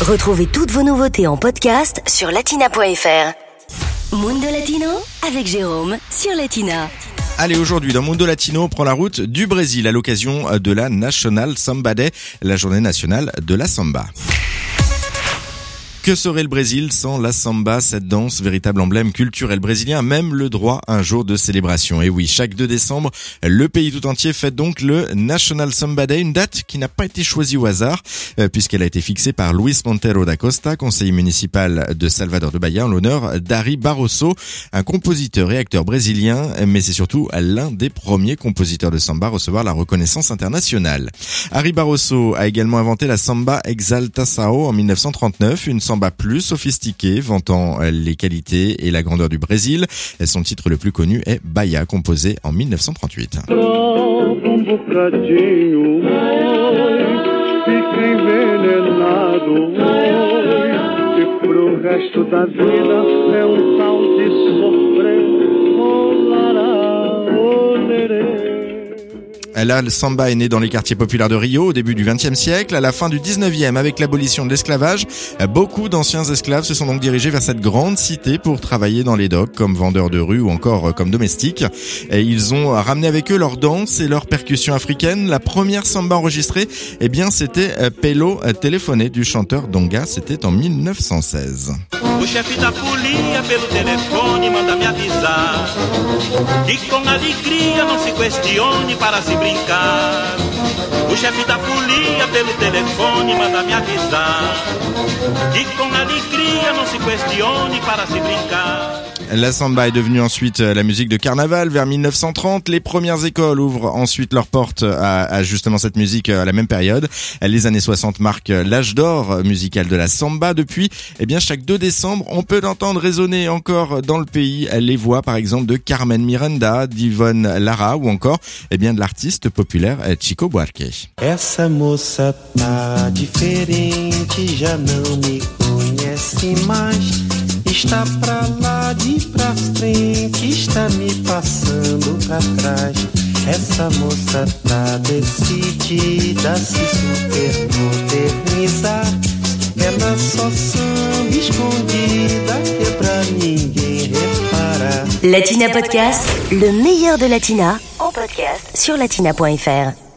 Retrouvez toutes vos nouveautés en podcast sur latina.fr. Mundo Latino avec Jérôme sur Latina. Allez, aujourd'hui, dans Mundo Latino, on prend la route du Brésil à l'occasion de la National Samba Day, la journée nationale de la samba. Que serait le Brésil sans la samba, cette danse, véritable emblème culturel brésilien, même le droit à un jour de célébration? Et oui, chaque 2 décembre, le pays tout entier fête donc le National Samba Day, une date qui n'a pas été choisie au hasard, euh, puisqu'elle a été fixée par Luis Montero da Costa, conseiller municipal de Salvador de Bahia, en l'honneur d'Ari Barroso, un compositeur et acteur brésilien, mais c'est surtout l'un des premiers compositeurs de samba à recevoir la reconnaissance internationale. Ari Barroso a également inventé la samba Exaltação en 1939, une samba plus sophistiqué, vantant les qualités et la grandeur du Brésil. Son titre le plus connu est Bahia, composé en 1938. Là, le samba est né dans les quartiers populaires de Rio au début du XXe siècle. À la fin du XIXe, avec l'abolition de l'esclavage, beaucoup d'anciens esclaves se sont donc dirigés vers cette grande cité pour travailler dans les docks comme vendeurs de rue ou encore comme domestiques. Ils ont ramené avec eux leur danse et leur percussion africaine. La première samba enregistrée, eh bien, c'était Pelo téléphoné du chanteur Donga. C'était en 1916. O chefe da folia pelo telefone manda me avisar que com alegria não se questione para se brincar. O chefe da folia pelo telefone manda me avisar que com alegria não se questione para se brincar. La samba est devenue ensuite la musique de carnaval vers 1930. Les premières écoles ouvrent ensuite leurs portes à, justement cette musique à la même période. Les années 60 marquent l'âge d'or musical de la samba. Depuis, eh bien, chaque 2 décembre, on peut entendre résonner encore dans le pays les voix, par exemple, de Carmen Miranda, d'Yvonne Lara ou encore, eh bien, de l'artiste populaire Chico Buarque. De pra frente, está me passando pra trás. Essa moça tá decidida a se super modernizar. Ela só samba escondida é pra ninguém reparar. Latina Podcast, le meilleur de Latina, en podcast sur latina.fr.